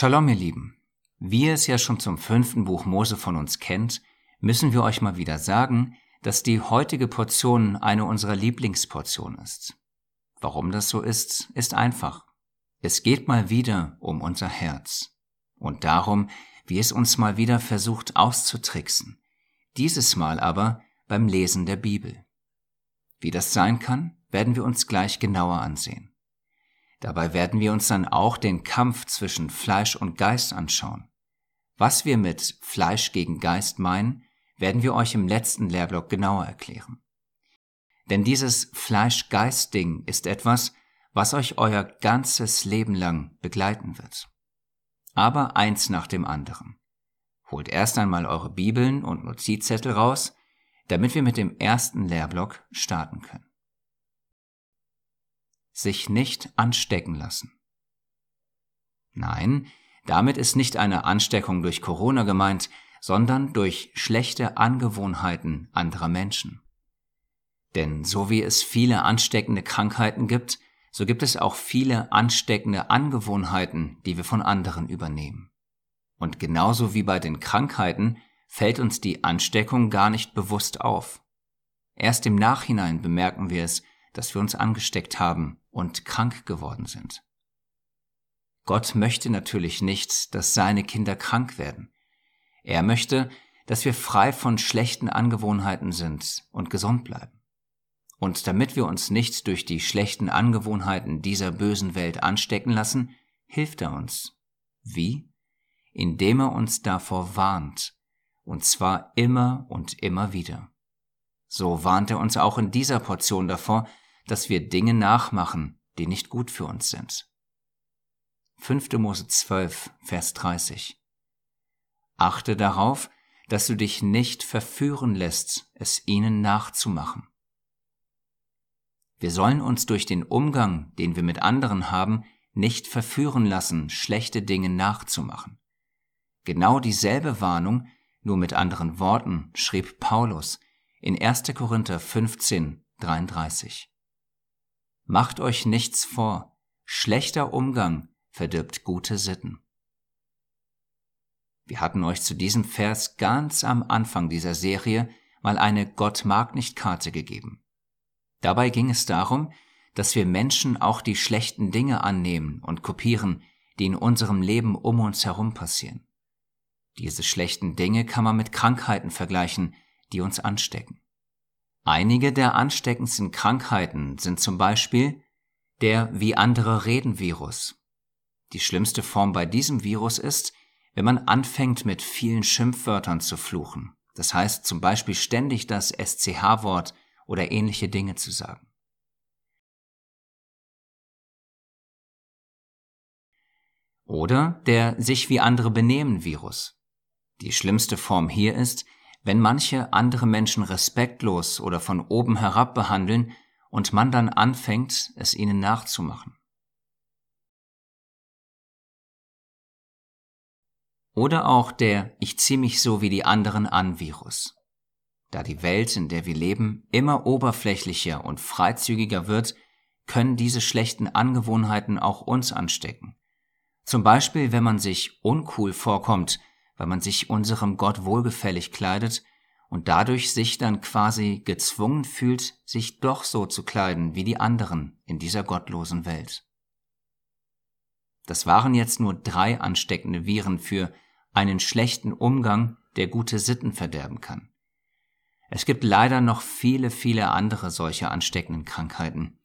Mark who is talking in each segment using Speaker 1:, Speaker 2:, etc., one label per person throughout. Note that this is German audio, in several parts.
Speaker 1: Shalom, ihr Lieben. Wie ihr es ja schon zum fünften Buch Mose von uns kennt, müssen wir euch mal wieder sagen, dass die heutige Portion eine unserer Lieblingsportionen ist. Warum das so ist, ist einfach. Es geht mal wieder um unser Herz und darum, wie es uns mal wieder versucht auszutricksen. Dieses Mal aber beim Lesen der Bibel. Wie das sein kann, werden wir uns gleich genauer ansehen. Dabei werden wir uns dann auch den Kampf zwischen Fleisch und Geist anschauen. Was wir mit Fleisch gegen Geist meinen, werden wir euch im letzten Lehrblock genauer erklären. Denn dieses Fleisch-Geist-Ding ist etwas, was euch euer ganzes Leben lang begleiten wird. Aber eins nach dem anderen. Holt erst einmal eure Bibeln und Notizzettel raus, damit wir mit dem ersten Lehrblock starten können sich nicht anstecken lassen. Nein, damit ist nicht eine Ansteckung durch Corona gemeint, sondern durch schlechte Angewohnheiten anderer Menschen. Denn so wie es viele ansteckende Krankheiten gibt, so gibt es auch viele ansteckende Angewohnheiten, die wir von anderen übernehmen. Und genauso wie bei den Krankheiten fällt uns die Ansteckung gar nicht bewusst auf. Erst im Nachhinein bemerken wir es, dass wir uns angesteckt haben und krank geworden sind. Gott möchte natürlich nicht, dass seine Kinder krank werden. Er möchte, dass wir frei von schlechten Angewohnheiten sind und gesund bleiben. Und damit wir uns nicht durch die schlechten Angewohnheiten dieser bösen Welt anstecken lassen, hilft er uns. Wie? Indem er uns davor warnt, und zwar immer und immer wieder. So warnt er uns auch in dieser Portion davor, dass wir Dinge nachmachen, die nicht gut für uns sind. 5. Mose 12, Vers 30. Achte darauf, dass du dich nicht verführen lässt, es ihnen nachzumachen. Wir sollen uns durch den Umgang, den wir mit anderen haben, nicht verführen lassen, schlechte Dinge nachzumachen. Genau dieselbe Warnung, nur mit anderen Worten, schrieb Paulus in 1. Korinther 15, 33. Macht euch nichts vor, schlechter Umgang verdirbt gute Sitten. Wir hatten euch zu diesem Vers ganz am Anfang dieser Serie mal eine Gott mag nicht Karte gegeben. Dabei ging es darum, dass wir Menschen auch die schlechten Dinge annehmen und kopieren, die in unserem Leben um uns herum passieren. Diese schlechten Dinge kann man mit Krankheiten vergleichen, die uns anstecken. Einige der ansteckendsten Krankheiten sind zum Beispiel der wie andere reden Virus. Die schlimmste Form bei diesem Virus ist, wenn man anfängt mit vielen Schimpfwörtern zu fluchen. Das heißt zum Beispiel ständig das SCH-Wort oder ähnliche Dinge zu sagen. Oder der sich wie andere benehmen Virus. Die schlimmste Form hier ist, wenn manche andere Menschen respektlos oder von oben herab behandeln und man dann anfängt, es ihnen nachzumachen. Oder auch der Ich zieh mich so wie die anderen an Virus. Da die Welt, in der wir leben, immer oberflächlicher und freizügiger wird, können diese schlechten Angewohnheiten auch uns anstecken. Zum Beispiel, wenn man sich uncool vorkommt, weil man sich unserem Gott wohlgefällig kleidet und dadurch sich dann quasi gezwungen fühlt, sich doch so zu kleiden wie die anderen in dieser gottlosen Welt. Das waren jetzt nur drei ansteckende Viren für einen schlechten Umgang, der gute Sitten verderben kann. Es gibt leider noch viele, viele andere solche ansteckenden Krankheiten.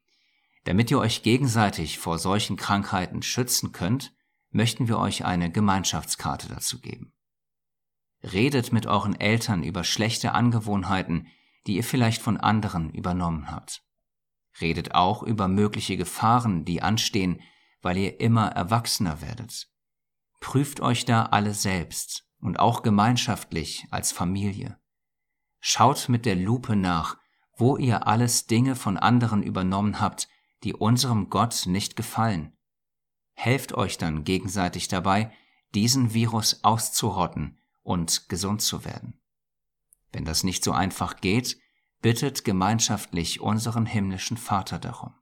Speaker 1: Damit ihr euch gegenseitig vor solchen Krankheiten schützen könnt, möchten wir euch eine Gemeinschaftskarte dazu geben. Redet mit euren Eltern über schlechte Angewohnheiten, die ihr vielleicht von anderen übernommen habt. Redet auch über mögliche Gefahren, die anstehen, weil ihr immer erwachsener werdet. Prüft euch da alle selbst und auch gemeinschaftlich als Familie. Schaut mit der Lupe nach, wo ihr alles Dinge von anderen übernommen habt, die unserem Gott nicht gefallen. Helft euch dann gegenseitig dabei, diesen Virus auszurotten und gesund zu werden. Wenn das nicht so einfach geht, bittet gemeinschaftlich unseren himmlischen Vater darum.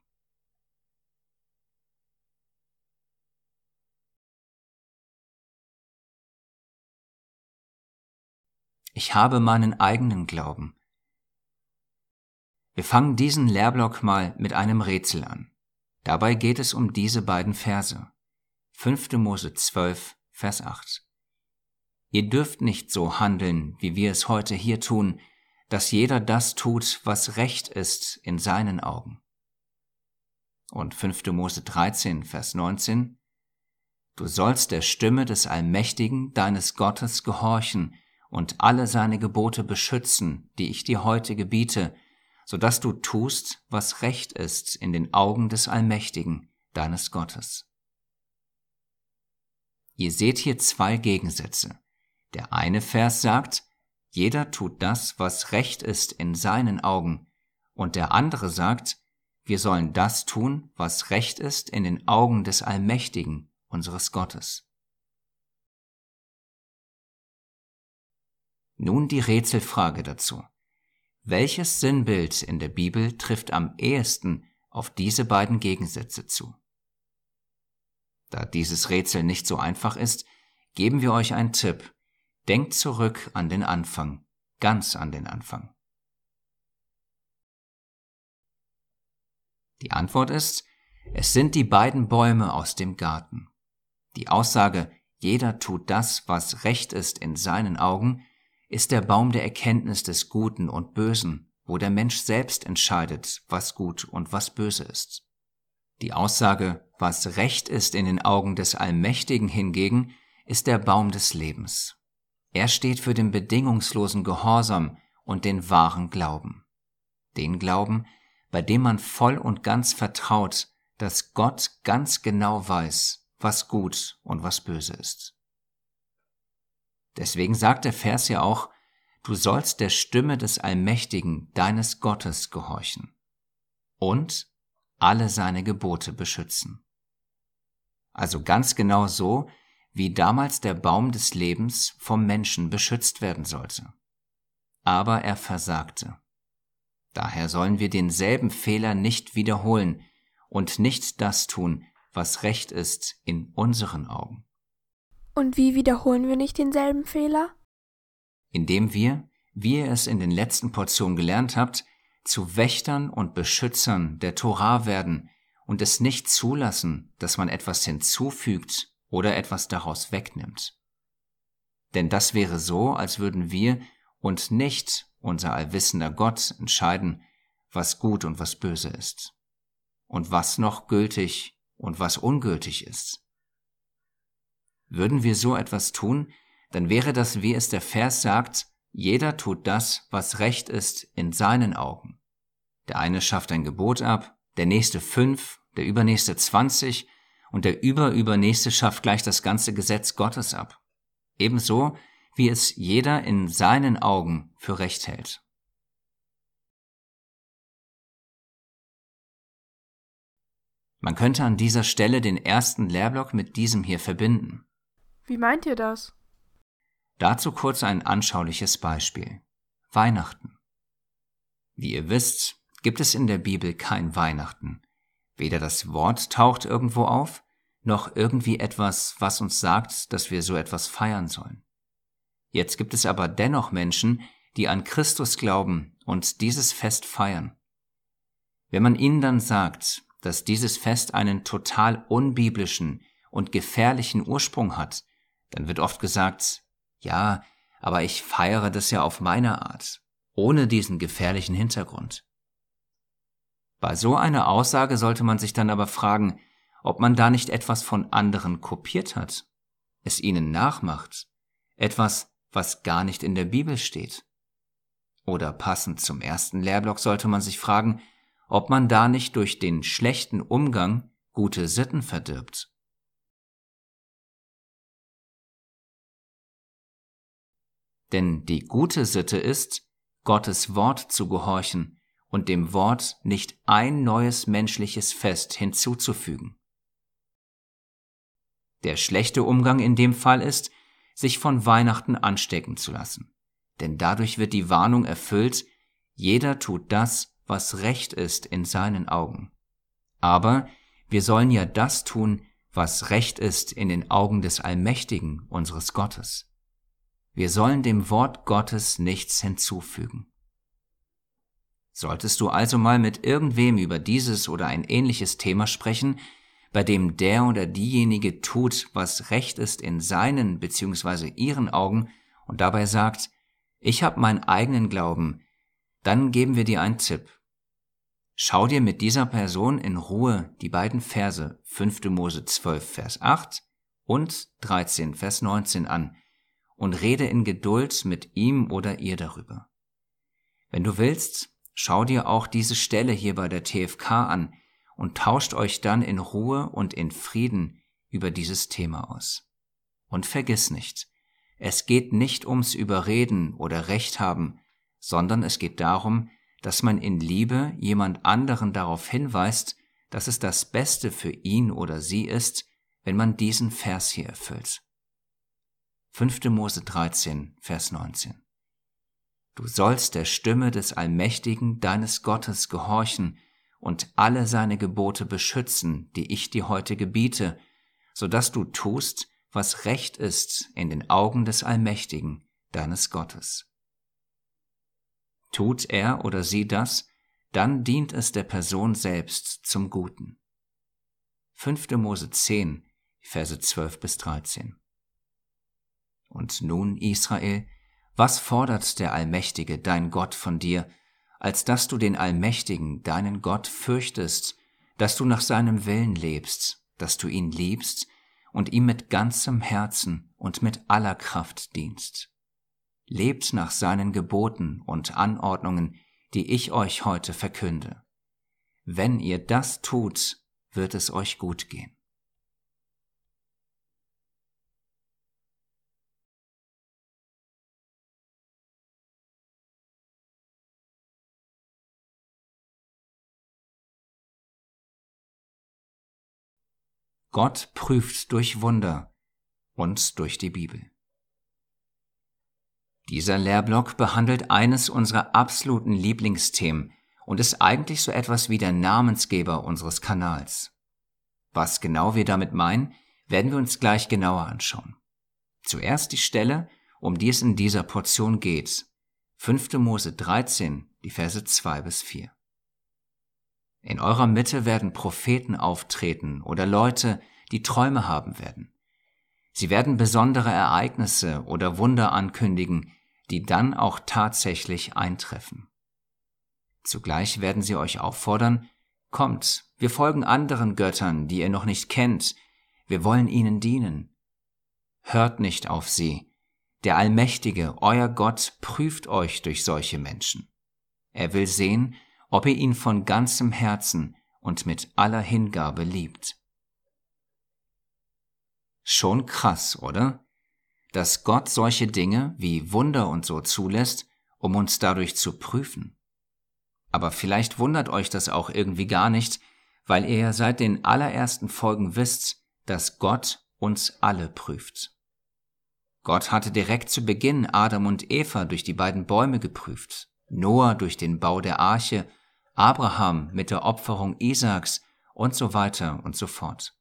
Speaker 1: Ich habe meinen eigenen Glauben. Wir fangen diesen Lehrblock mal mit einem Rätsel an. Dabei geht es um diese beiden Verse. 5. Mose 12, Vers 8. Ihr dürft nicht so handeln, wie wir es heute hier tun, dass jeder das tut, was recht ist in seinen Augen. Und 5. Mose 13, Vers 19. Du sollst der Stimme des Allmächtigen, deines Gottes, gehorchen und alle seine Gebote beschützen, die ich dir heute gebiete, so dass du tust, was recht ist in den Augen des Allmächtigen, deines Gottes. Ihr seht hier zwei Gegensätze. Der eine Vers sagt, jeder tut das, was recht ist in seinen Augen, und der andere sagt, wir sollen das tun, was recht ist in den Augen des Allmächtigen, unseres Gottes. Nun die Rätselfrage dazu. Welches Sinnbild in der Bibel trifft am ehesten auf diese beiden Gegensätze zu? Da dieses Rätsel nicht so einfach ist, geben wir euch einen Tipp. Denkt zurück an den Anfang, ganz an den Anfang. Die Antwort ist, es sind die beiden Bäume aus dem Garten. Die Aussage, jeder tut das, was recht ist in seinen Augen, ist der Baum der Erkenntnis des Guten und Bösen, wo der Mensch selbst entscheidet, was gut und was böse ist. Die Aussage, was recht ist in den Augen des Allmächtigen hingegen, ist der Baum des Lebens. Er steht für den bedingungslosen Gehorsam und den wahren Glauben. Den Glauben, bei dem man voll und ganz vertraut, dass Gott ganz genau weiß, was gut und was böse ist. Deswegen sagt der Vers ja auch, du sollst der Stimme des Allmächtigen, deines Gottes, gehorchen und alle seine Gebote beschützen. Also ganz genau so, wie damals der Baum des Lebens vom Menschen beschützt werden sollte. Aber er versagte. Daher sollen wir denselben Fehler nicht wiederholen und nicht das tun, was recht ist in unseren Augen.
Speaker 2: Und wie wiederholen wir nicht denselben Fehler?
Speaker 1: Indem wir, wie ihr es in den letzten Portionen gelernt habt, zu Wächtern und Beschützern der Torah werden und es nicht zulassen, dass man etwas hinzufügt oder etwas daraus wegnimmt. Denn das wäre so, als würden wir und nicht unser allwissender Gott entscheiden, was gut und was böse ist und was noch gültig und was ungültig ist. Würden wir so etwas tun, dann wäre das, wie es der Vers sagt, jeder tut das, was recht ist in seinen Augen. Der eine schafft ein Gebot ab, der nächste fünf, der übernächste zwanzig und der überübernächste schafft gleich das ganze Gesetz Gottes ab. Ebenso, wie es jeder in seinen Augen für recht hält. Man könnte an dieser Stelle den ersten Lehrblock mit diesem hier verbinden.
Speaker 2: Wie meint ihr das?
Speaker 1: Dazu kurz ein anschauliches Beispiel. Weihnachten. Wie ihr wisst, gibt es in der Bibel kein Weihnachten. Weder das Wort taucht irgendwo auf, noch irgendwie etwas, was uns sagt, dass wir so etwas feiern sollen. Jetzt gibt es aber dennoch Menschen, die an Christus glauben und dieses Fest feiern. Wenn man ihnen dann sagt, dass dieses Fest einen total unbiblischen und gefährlichen Ursprung hat, dann wird oft gesagt, ja, aber ich feiere das ja auf meine Art, ohne diesen gefährlichen Hintergrund. Bei so einer Aussage sollte man sich dann aber fragen, ob man da nicht etwas von anderen kopiert hat, es ihnen nachmacht, etwas, was gar nicht in der Bibel steht. Oder passend zum ersten Lehrblock sollte man sich fragen, ob man da nicht durch den schlechten Umgang gute Sitten verdirbt. Denn die gute Sitte ist, Gottes Wort zu gehorchen und dem Wort nicht ein neues menschliches Fest hinzuzufügen. Der schlechte Umgang in dem Fall ist, sich von Weihnachten anstecken zu lassen. Denn dadurch wird die Warnung erfüllt, jeder tut das, was recht ist in seinen Augen. Aber wir sollen ja das tun, was recht ist in den Augen des Allmächtigen unseres Gottes. Wir sollen dem Wort Gottes nichts hinzufügen. Solltest du also mal mit irgendwem über dieses oder ein ähnliches Thema sprechen, bei dem der oder diejenige tut, was recht ist in seinen bzw. ihren Augen und dabei sagt, ich habe meinen eigenen Glauben, dann geben wir dir einen Tipp. Schau dir mit dieser Person in Ruhe die beiden Verse 5. Mose 12, Vers 8 und 13, Vers 19 an und rede in Geduld mit ihm oder ihr darüber. Wenn du willst, schau dir auch diese Stelle hier bei der TFK an und tauscht euch dann in Ruhe und in Frieden über dieses Thema aus. Und vergiss nicht, es geht nicht ums Überreden oder Recht haben, sondern es geht darum, dass man in Liebe jemand anderen darauf hinweist, dass es das Beste für ihn oder sie ist, wenn man diesen Vers hier erfüllt. 5. Mose 13, Vers 19. Du sollst der Stimme des Allmächtigen deines Gottes gehorchen und alle seine Gebote beschützen, die ich dir heute gebiete, so dass du tust, was recht ist in den Augen des Allmächtigen, deines Gottes. Tut er oder sie das, dann dient es der Person selbst zum Guten. 5. Mose 10, Verse 12 bis 13. Und nun, Israel, was fordert der Allmächtige, dein Gott, von dir, als dass du den Allmächtigen, deinen Gott, fürchtest, dass du nach seinem Willen lebst, dass du ihn liebst und ihm mit ganzem Herzen und mit aller Kraft dienst. Lebt nach seinen Geboten und Anordnungen, die ich euch heute verkünde. Wenn ihr das tut, wird es euch gut gehen. Gott prüft durch Wunder und durch die Bibel. Dieser Lehrblock behandelt eines unserer absoluten Lieblingsthemen und ist eigentlich so etwas wie der Namensgeber unseres Kanals. Was genau wir damit meinen, werden wir uns gleich genauer anschauen. Zuerst die Stelle, um die es in dieser Portion geht. 5. Mose 13, die Verse 2 bis 4. In eurer Mitte werden Propheten auftreten oder Leute, die Träume haben werden. Sie werden besondere Ereignisse oder Wunder ankündigen, die dann auch tatsächlich eintreffen. Zugleich werden sie euch auffordern, Kommt, wir folgen anderen Göttern, die ihr noch nicht kennt, wir wollen ihnen dienen. Hört nicht auf sie, der Allmächtige, euer Gott, prüft euch durch solche Menschen. Er will sehen, ob ihr ihn von ganzem Herzen und mit aller Hingabe liebt. Schon krass, oder? Dass Gott solche Dinge wie Wunder und so zulässt, um uns dadurch zu prüfen. Aber vielleicht wundert euch das auch irgendwie gar nicht, weil ihr ja seit den allerersten Folgen wisst, dass Gott uns alle prüft. Gott hatte direkt zu Beginn Adam und Eva durch die beiden Bäume geprüft, Noah durch den Bau der Arche Abraham mit der Opferung Isaaks und so weiter und so fort.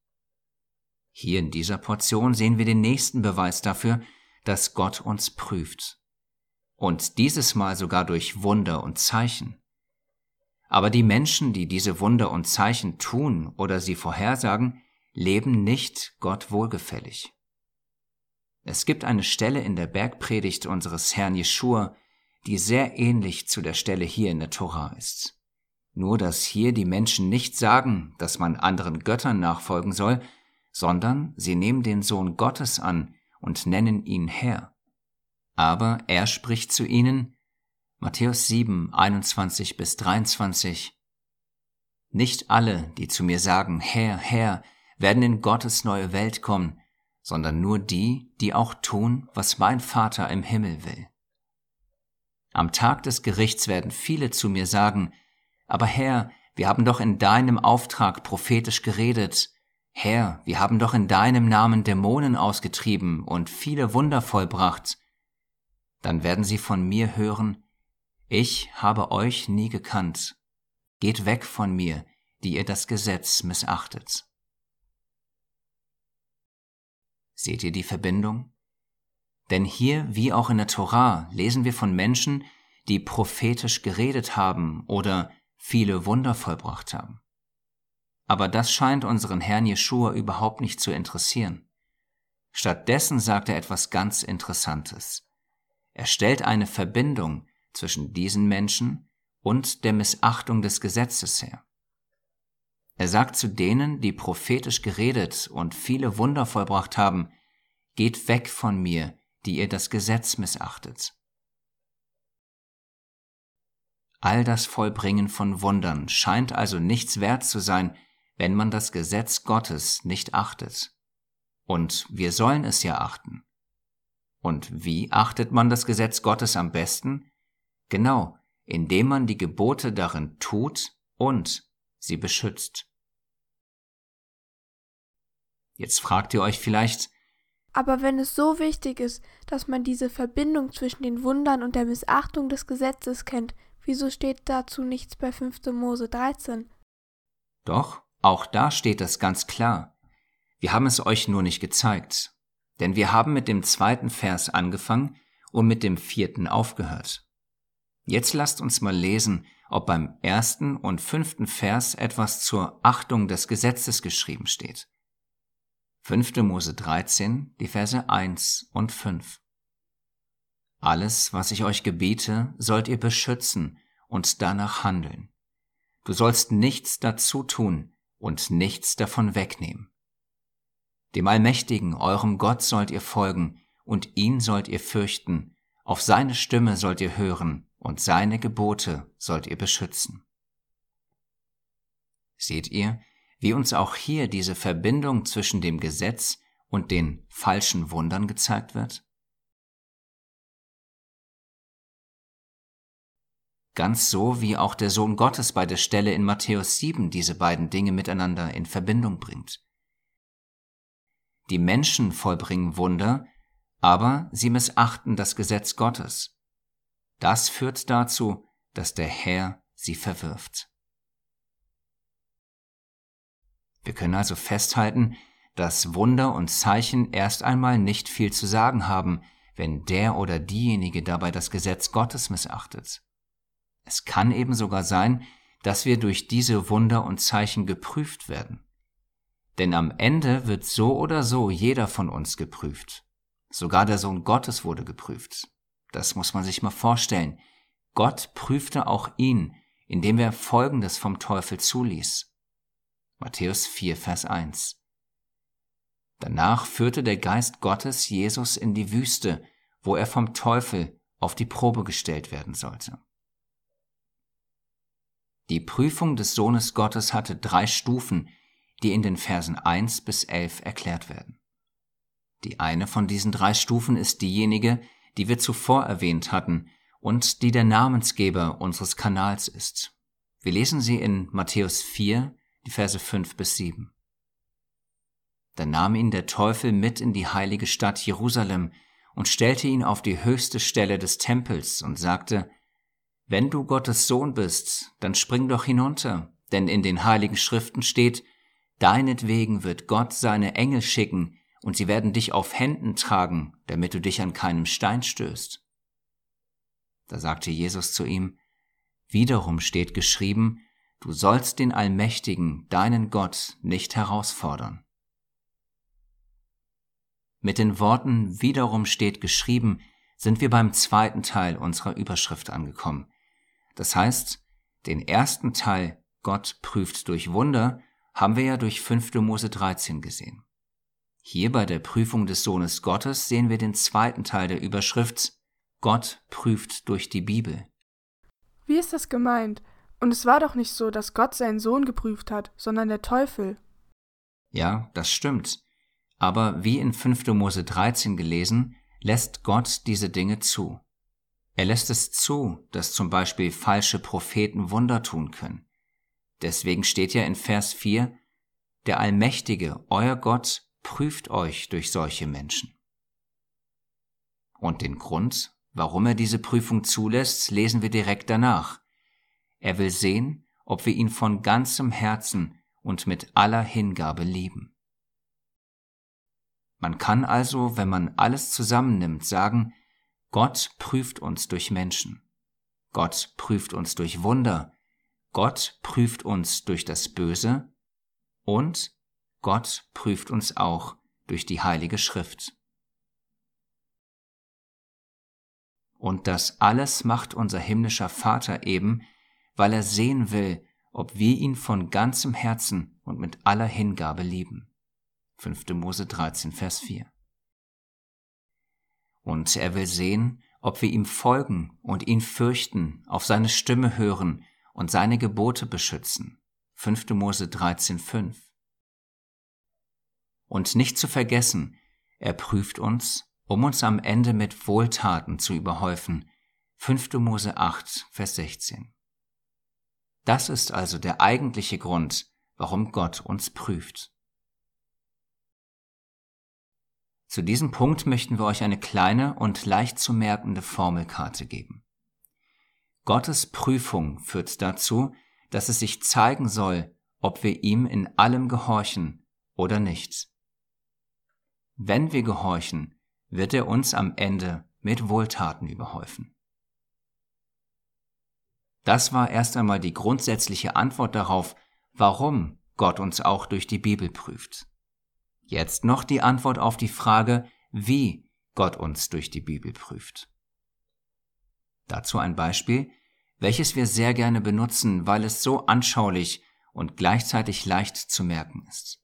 Speaker 1: Hier in dieser Portion sehen wir den nächsten Beweis dafür, dass Gott uns prüft. Und dieses Mal sogar durch Wunder und Zeichen. Aber die Menschen, die diese Wunder und Zeichen tun oder sie vorhersagen, leben nicht Gott wohlgefällig. Es gibt eine Stelle in der Bergpredigt unseres Herrn Jeschua, die sehr ähnlich zu der Stelle hier in der Tora ist. Nur dass hier die Menschen nicht sagen, dass man anderen Göttern nachfolgen soll, sondern sie nehmen den Sohn Gottes an und nennen ihn Herr. Aber er spricht zu ihnen, Matthäus 7, 21 bis 23, Nicht alle, die zu mir sagen, Herr, Herr, werden in Gottes neue Welt kommen, sondern nur die, die auch tun, was mein Vater im Himmel will. Am Tag des Gerichts werden viele zu mir sagen, aber Herr, wir haben doch in deinem Auftrag prophetisch geredet. Herr, wir haben doch in deinem Namen Dämonen ausgetrieben und viele Wunder vollbracht. Dann werden sie von mir hören, ich habe euch nie gekannt. Geht weg von mir, die ihr das Gesetz missachtet. Seht ihr die Verbindung? Denn hier, wie auch in der Torah, lesen wir von Menschen, die prophetisch geredet haben oder viele Wunder vollbracht haben. Aber das scheint unseren Herrn Jeschua überhaupt nicht zu interessieren. Stattdessen sagt er etwas ganz Interessantes. Er stellt eine Verbindung zwischen diesen Menschen und der Missachtung des Gesetzes her. Er sagt zu denen, die prophetisch geredet und viele Wunder vollbracht haben, Geht weg von mir, die ihr das Gesetz missachtet. All das Vollbringen von Wundern scheint also nichts wert zu sein, wenn man das Gesetz Gottes nicht achtet. Und wir sollen es ja achten. Und wie achtet man das Gesetz Gottes am besten? Genau, indem man die Gebote darin tut und sie beschützt. Jetzt fragt ihr euch vielleicht,
Speaker 2: aber wenn es so wichtig ist, dass man diese Verbindung zwischen den Wundern und der Missachtung des Gesetzes kennt, wieso steht dazu nichts bei 5. Mose 13?
Speaker 1: Doch, auch da steht das ganz klar. Wir haben es euch nur nicht gezeigt. Denn wir haben mit dem zweiten Vers angefangen und mit dem vierten aufgehört. Jetzt lasst uns mal lesen, ob beim ersten und fünften Vers etwas zur Achtung des Gesetzes geschrieben steht. 5. Mose 13, die Verse 1 und 5. Alles, was ich euch gebiete, sollt ihr beschützen und danach handeln. Du sollst nichts dazu tun und nichts davon wegnehmen. Dem Allmächtigen, eurem Gott, sollt ihr folgen und ihn sollt ihr fürchten, auf seine Stimme sollt ihr hören und seine Gebote sollt ihr beschützen. Seht ihr, wie uns auch hier diese Verbindung zwischen dem Gesetz und den falschen Wundern gezeigt wird? Ganz so wie auch der Sohn Gottes bei der Stelle in Matthäus 7 diese beiden Dinge miteinander in Verbindung bringt. Die Menschen vollbringen Wunder, aber sie missachten das Gesetz Gottes. Das führt dazu, dass der Herr sie verwirft. Wir können also festhalten, dass Wunder und Zeichen erst einmal nicht viel zu sagen haben, wenn der oder diejenige dabei das Gesetz Gottes missachtet. Es kann eben sogar sein, dass wir durch diese Wunder und Zeichen geprüft werden. Denn am Ende wird so oder so jeder von uns geprüft. Sogar der Sohn Gottes wurde geprüft. Das muss man sich mal vorstellen. Gott prüfte auch ihn, indem er Folgendes vom Teufel zuließ. Matthäus 4, Vers 1. Danach führte der Geist Gottes Jesus in die Wüste, wo er vom Teufel auf die Probe gestellt werden sollte. Die Prüfung des Sohnes Gottes hatte drei Stufen, die in den Versen 1 bis 11 erklärt werden. Die eine von diesen drei Stufen ist diejenige, die wir zuvor erwähnt hatten und die der Namensgeber unseres Kanals ist. Wir lesen sie in Matthäus 4, die Verse 5 bis 7. Da nahm ihn der Teufel mit in die heilige Stadt Jerusalem und stellte ihn auf die höchste Stelle des Tempels und sagte, Wenn du Gottes Sohn bist, dann spring doch hinunter, denn in den heiligen Schriften steht, Deinetwegen wird Gott seine Engel schicken, und sie werden dich auf Händen tragen, damit du dich an keinem Stein stößt. Da sagte Jesus zu ihm, Wiederum steht geschrieben, Du sollst den Allmächtigen, deinen Gott, nicht herausfordern. Mit den Worten wiederum steht geschrieben, sind wir beim zweiten Teil unserer Überschrift angekommen. Das heißt, den ersten Teil Gott prüft durch Wunder haben wir ja durch 5. Mose 13 gesehen. Hier bei der Prüfung des Sohnes Gottes sehen wir den zweiten Teil der Überschrift Gott prüft durch die Bibel.
Speaker 3: Wie ist das gemeint? Und es war doch nicht so, dass Gott seinen Sohn geprüft hat, sondern der Teufel.
Speaker 1: Ja, das stimmt. Aber wie in 5. Mose 13 gelesen, lässt Gott diese Dinge zu. Er lässt es zu, dass zum Beispiel falsche Propheten Wunder tun können. Deswegen steht ja in Vers 4, der Allmächtige, euer Gott, prüft euch durch solche Menschen. Und den Grund, warum er diese Prüfung zulässt, lesen wir direkt danach. Er will sehen, ob wir ihn von ganzem Herzen und mit aller Hingabe lieben. Man kann also, wenn man alles zusammennimmt, sagen, Gott prüft uns durch Menschen. Gott prüft uns durch Wunder. Gott prüft uns durch das Böse. Und Gott prüft uns auch durch die Heilige Schrift. Und das alles macht unser himmlischer Vater eben, weil er sehen will, ob wir ihn von ganzem Herzen und mit aller Hingabe lieben. 5. Mose 13, Vers 4. Und er will sehen, ob wir ihm folgen und ihn fürchten, auf seine Stimme hören und seine Gebote beschützen. 5. Mose 13, 5. Und nicht zu vergessen, er prüft uns, um uns am Ende mit Wohltaten zu überhäufen. 5. Mose 8, Vers 16. Das ist also der eigentliche Grund, warum Gott uns prüft. Zu diesem Punkt möchten wir euch eine kleine und leicht zu merkende Formelkarte geben. Gottes Prüfung führt dazu, dass es sich zeigen soll, ob wir ihm in allem gehorchen oder nicht. Wenn wir gehorchen, wird er uns am Ende mit Wohltaten überhäufen. Das war erst einmal die grundsätzliche Antwort darauf, warum Gott uns auch durch die Bibel prüft. Jetzt noch die Antwort auf die Frage, wie Gott uns durch die Bibel prüft. Dazu ein Beispiel, welches wir sehr gerne benutzen, weil es so anschaulich und gleichzeitig leicht zu merken ist.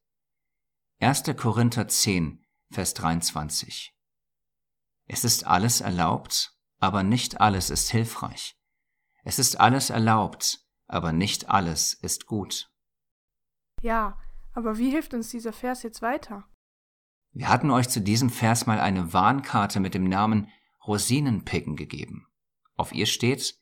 Speaker 1: 1. Korinther 10, Vers 23. Es ist alles erlaubt, aber nicht alles ist hilfreich. Es ist alles erlaubt, aber nicht alles ist gut.
Speaker 3: Ja, aber wie hilft uns dieser Vers jetzt weiter?
Speaker 1: Wir hatten euch zu diesem Vers mal eine Warnkarte mit dem Namen Rosinenpicken gegeben. Auf ihr steht,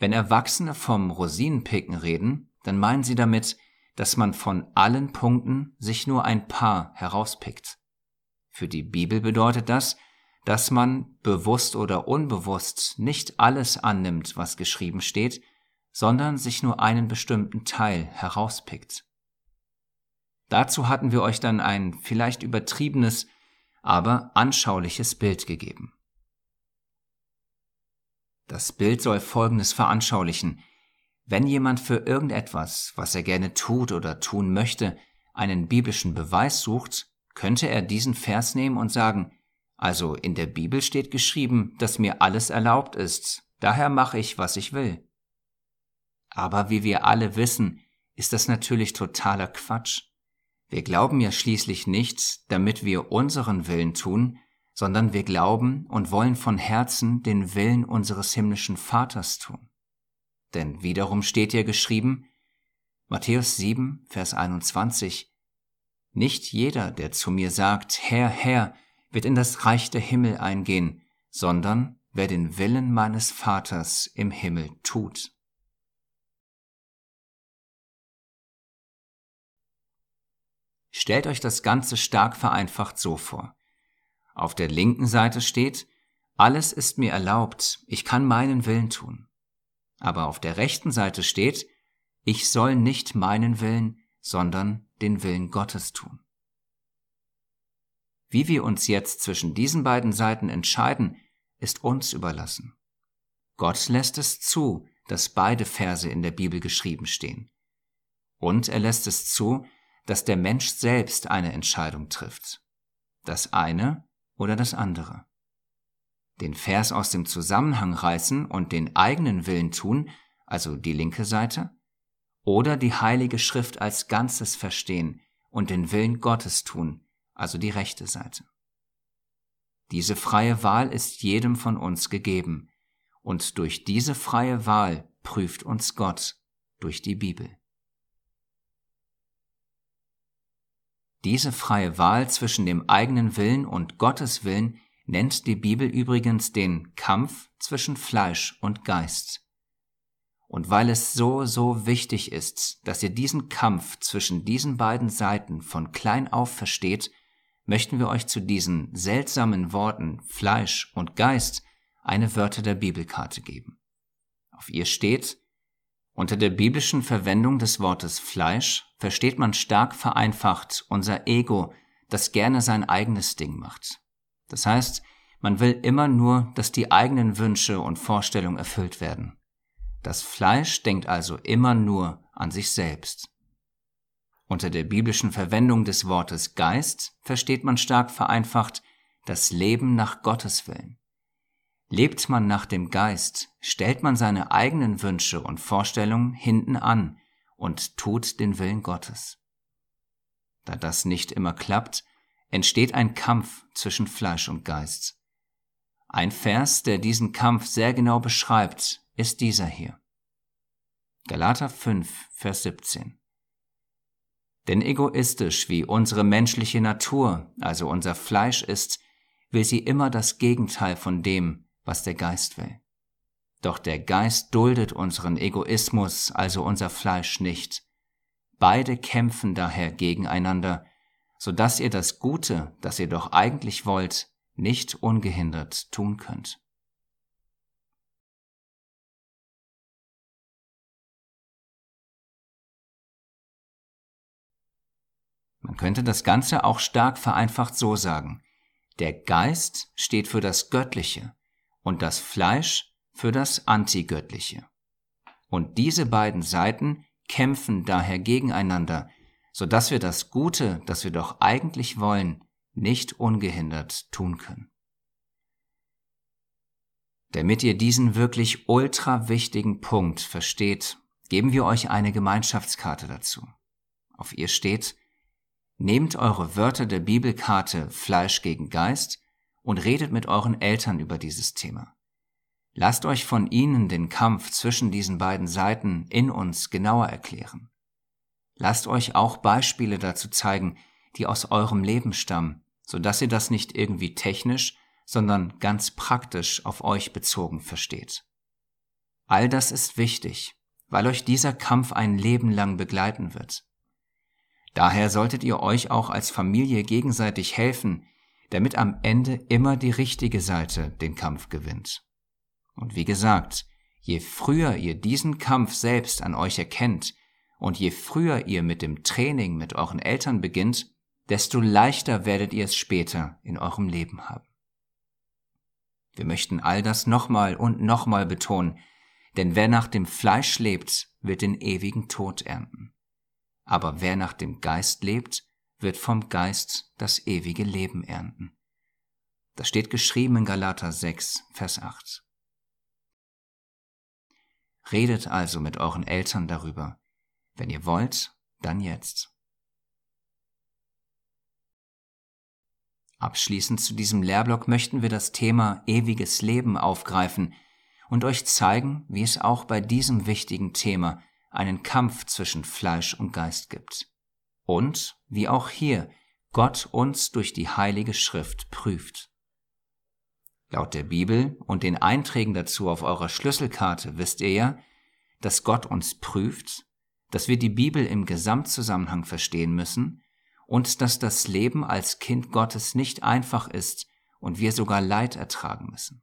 Speaker 1: wenn Erwachsene vom Rosinenpicken reden, dann meinen sie damit, dass man von allen Punkten sich nur ein paar herauspickt. Für die Bibel bedeutet das, dass man bewusst oder unbewusst nicht alles annimmt, was geschrieben steht, sondern sich nur einen bestimmten Teil herauspickt. Dazu hatten wir euch dann ein vielleicht übertriebenes, aber anschauliches Bild gegeben. Das Bild soll Folgendes veranschaulichen. Wenn jemand für irgendetwas, was er gerne tut oder tun möchte, einen biblischen Beweis sucht, könnte er diesen Vers nehmen und sagen, also in der Bibel steht geschrieben, dass mir alles erlaubt ist, daher mache ich, was ich will. Aber wie wir alle wissen, ist das natürlich totaler Quatsch. Wir glauben ja schließlich nicht, damit wir unseren Willen tun, sondern wir glauben und wollen von Herzen den Willen unseres himmlischen Vaters tun. Denn wiederum steht ja geschrieben, Matthäus 7, Vers 21, Nicht jeder, der zu mir sagt, Herr, Herr, wird in das Reich der Himmel eingehen, sondern wer den Willen meines Vaters im Himmel tut. Stellt euch das Ganze stark vereinfacht so vor. Auf der linken Seite steht, alles ist mir erlaubt, ich kann meinen Willen tun. Aber auf der rechten Seite steht, ich soll nicht meinen Willen, sondern den Willen Gottes tun. Wie wir uns jetzt zwischen diesen beiden Seiten entscheiden, ist uns überlassen. Gott lässt es zu, dass beide Verse in der Bibel geschrieben stehen. Und er lässt es zu, dass der Mensch selbst eine Entscheidung trifft. Das eine oder das andere. Den Vers aus dem Zusammenhang reißen und den eigenen Willen tun, also die linke Seite, oder die heilige Schrift als Ganzes verstehen und den Willen Gottes tun, also die rechte Seite. Diese freie Wahl ist jedem von uns gegeben, und durch diese freie Wahl prüft uns Gott durch die Bibel. Diese freie Wahl zwischen dem eigenen Willen und Gottes Willen nennt die Bibel übrigens den Kampf zwischen Fleisch und Geist. Und weil es so, so wichtig ist, dass ihr diesen Kampf zwischen diesen beiden Seiten von klein auf versteht, möchten wir euch zu diesen seltsamen Worten Fleisch und Geist eine Wörter der Bibelkarte geben. Auf ihr steht, unter der biblischen Verwendung des Wortes Fleisch versteht man stark vereinfacht unser Ego, das gerne sein eigenes Ding macht. Das heißt, man will immer nur, dass die eigenen Wünsche und Vorstellungen erfüllt werden. Das Fleisch denkt also immer nur an sich selbst. Unter der biblischen Verwendung des Wortes Geist versteht man stark vereinfacht das Leben nach Gottes Willen. Lebt man nach dem Geist, stellt man seine eigenen Wünsche und Vorstellungen hinten an und tut den Willen Gottes. Da das nicht immer klappt, entsteht ein Kampf zwischen Fleisch und Geist. Ein Vers, der diesen Kampf sehr genau beschreibt, ist dieser hier. Galater 5, Vers 17. Denn egoistisch wie unsere menschliche Natur, also unser Fleisch ist, will sie immer das Gegenteil von dem, was der Geist will. Doch der Geist duldet unseren Egoismus, also unser Fleisch, nicht. Beide kämpfen daher gegeneinander, so dass ihr das Gute, das ihr doch eigentlich wollt, nicht ungehindert tun könnt. Man könnte das Ganze auch stark vereinfacht so sagen. Der Geist steht für das Göttliche und das Fleisch für das Antigöttliche. Und diese beiden Seiten kämpfen daher gegeneinander, so dass wir das Gute, das wir doch eigentlich wollen, nicht ungehindert tun können. Damit ihr diesen wirklich ultra wichtigen Punkt versteht, geben wir euch eine Gemeinschaftskarte dazu. Auf ihr steht, nehmt eure Wörter der Bibelkarte Fleisch gegen Geist und redet mit euren Eltern über dieses Thema. Lasst euch von ihnen den Kampf zwischen diesen beiden Seiten in uns genauer erklären. Lasst euch auch Beispiele dazu zeigen, die aus eurem Leben stammen, so dass ihr das nicht irgendwie technisch, sondern ganz praktisch auf euch bezogen versteht. All das ist wichtig, weil euch dieser Kampf ein Leben lang begleiten wird. Daher solltet ihr euch auch als Familie gegenseitig helfen, damit am Ende immer die richtige Seite den Kampf gewinnt. Und wie gesagt, je früher ihr diesen Kampf selbst an euch erkennt und je früher ihr mit dem Training mit euren Eltern beginnt, desto leichter werdet ihr es später in eurem Leben haben. Wir möchten all das nochmal und nochmal betonen, denn wer nach dem Fleisch lebt, wird den ewigen Tod ernten. Aber wer nach dem Geist lebt, wird vom Geist das ewige Leben ernten. Das steht geschrieben in Galater 6, Vers 8. Redet also mit euren Eltern darüber. Wenn ihr wollt, dann jetzt. Abschließend zu diesem Lehrblock möchten wir das Thema ewiges Leben aufgreifen und euch zeigen, wie es auch bei diesem wichtigen Thema einen Kampf zwischen Fleisch und Geist gibt. Und wie auch hier Gott uns durch die Heilige Schrift prüft. Laut der Bibel und den Einträgen dazu auf eurer Schlüsselkarte wisst ihr ja, dass Gott uns prüft, dass wir die Bibel im Gesamtzusammenhang verstehen müssen und dass das Leben als Kind Gottes nicht einfach ist und wir sogar Leid ertragen müssen.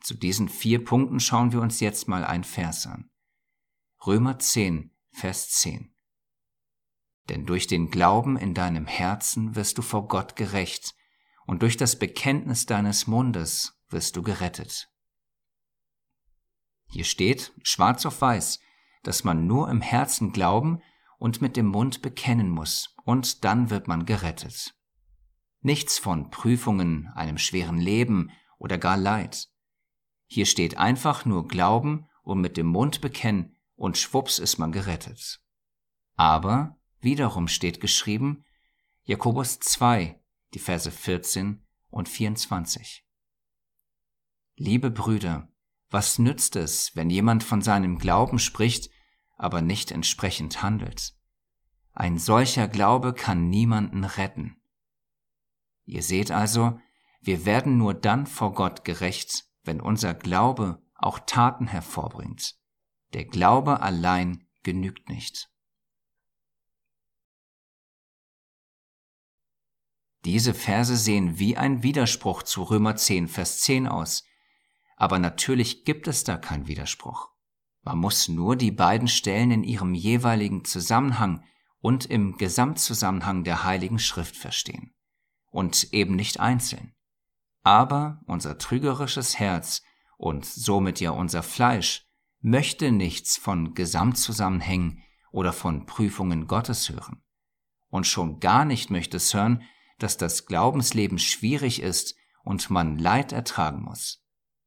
Speaker 1: Zu diesen vier Punkten schauen wir uns jetzt mal ein Vers an. Römer 10, Vers 10. Denn durch den Glauben in deinem Herzen wirst du vor Gott gerecht, und durch das Bekenntnis deines Mundes wirst du gerettet. Hier steht, schwarz auf weiß, dass man nur im Herzen glauben und mit dem Mund bekennen muss, und dann wird man gerettet. Nichts von Prüfungen, einem schweren Leben oder gar Leid. Hier steht einfach nur Glauben und mit dem Mund bekennen, und schwupps ist man gerettet. Aber wiederum steht geschrieben, Jakobus 2, die Verse 14 und 24. Liebe Brüder, was nützt es, wenn jemand von seinem Glauben spricht, aber nicht entsprechend handelt? Ein solcher Glaube kann niemanden retten. Ihr seht also, wir werden nur dann vor Gott gerecht, wenn unser Glaube auch Taten hervorbringt. Der Glaube allein genügt nicht. Diese Verse sehen wie ein Widerspruch zu Römer 10, Vers 10 aus. Aber natürlich gibt es da keinen Widerspruch. Man muss nur die beiden Stellen in ihrem jeweiligen Zusammenhang und im Gesamtzusammenhang der Heiligen Schrift verstehen und eben nicht einzeln. Aber unser trügerisches Herz und somit ja unser Fleisch möchte nichts von Gesamtzusammenhängen oder von Prüfungen Gottes hören. Und schon gar nicht möchte es hören, dass das Glaubensleben schwierig ist und man Leid ertragen muss.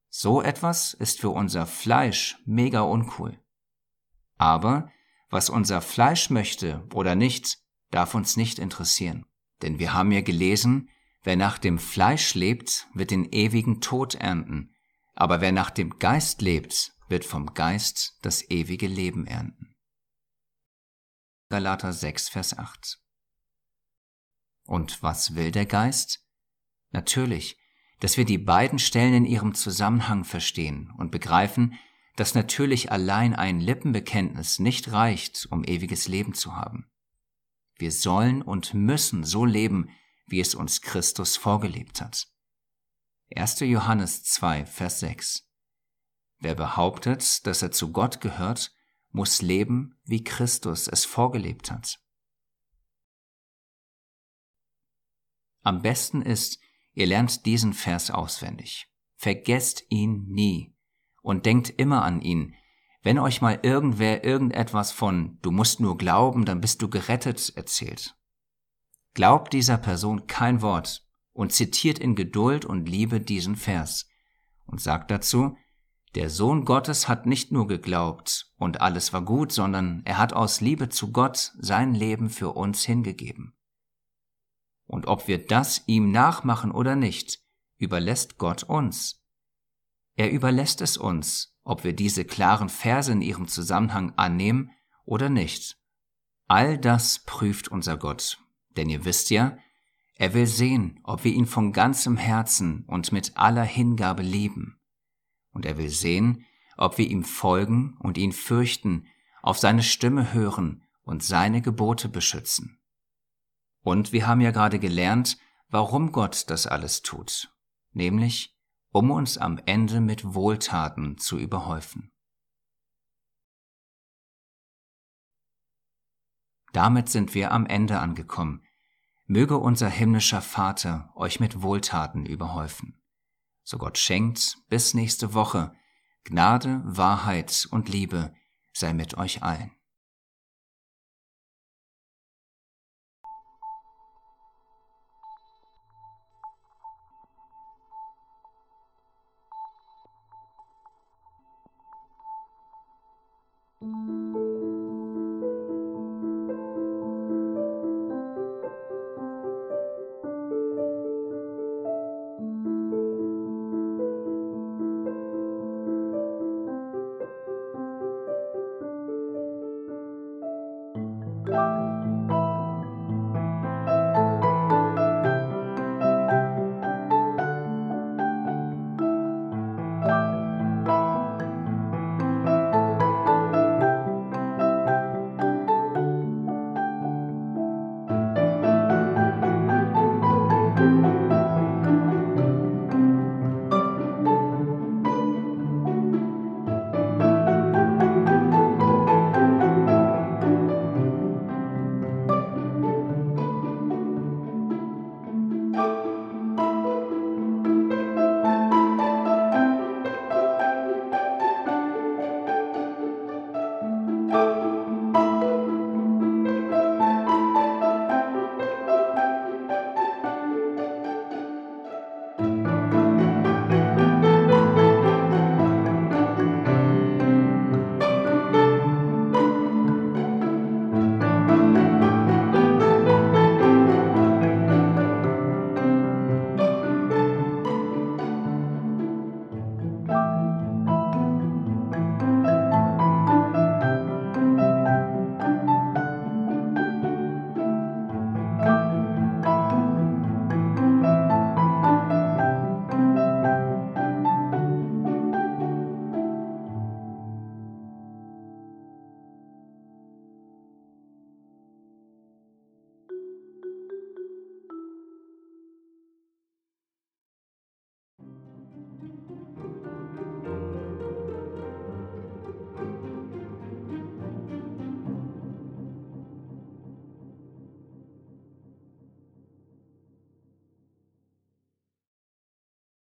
Speaker 1: So etwas ist für unser Fleisch mega uncool. Aber was unser Fleisch möchte oder nicht, darf uns nicht interessieren. Denn wir haben ja gelesen, wer nach dem Fleisch lebt, wird den ewigen Tod ernten, aber wer nach dem Geist lebt, wird vom Geist das ewige Leben ernten. Galater 6, Vers 8. Und was will der Geist? Natürlich, dass wir die beiden Stellen in ihrem Zusammenhang verstehen und begreifen, dass natürlich allein ein Lippenbekenntnis nicht reicht, um ewiges Leben zu haben. Wir sollen und müssen so leben, wie es uns Christus vorgelebt hat. 1. Johannes 2, Vers 6. Wer behauptet, dass er zu Gott gehört, muss leben, wie Christus es vorgelebt hat. Am besten ist, ihr lernt diesen Vers auswendig. Vergesst ihn nie und denkt immer an ihn. Wenn euch mal irgendwer irgendetwas von du musst nur glauben, dann bist du gerettet erzählt. Glaubt dieser Person kein Wort und zitiert in Geduld und Liebe diesen Vers und sagt dazu, der Sohn Gottes hat nicht nur geglaubt und alles war gut, sondern er hat aus Liebe zu Gott sein Leben für uns hingegeben. Und ob wir das ihm nachmachen oder nicht, überlässt Gott uns. Er überlässt es uns, ob wir diese klaren Verse in ihrem Zusammenhang annehmen oder nicht. All das prüft unser Gott, denn ihr wisst ja, er will sehen, ob wir ihn von ganzem Herzen und mit aller Hingabe lieben. Und er will sehen, ob wir ihm folgen und ihn fürchten, auf seine Stimme hören und seine Gebote beschützen. Und wir haben ja gerade gelernt, warum Gott das alles tut, nämlich um uns am Ende mit Wohltaten zu überhäufen. Damit sind wir am Ende angekommen. Möge unser himmlischer Vater euch mit Wohltaten überhäufen. So Gott schenkt, bis nächste Woche, Gnade, Wahrheit und Liebe sei mit euch allen.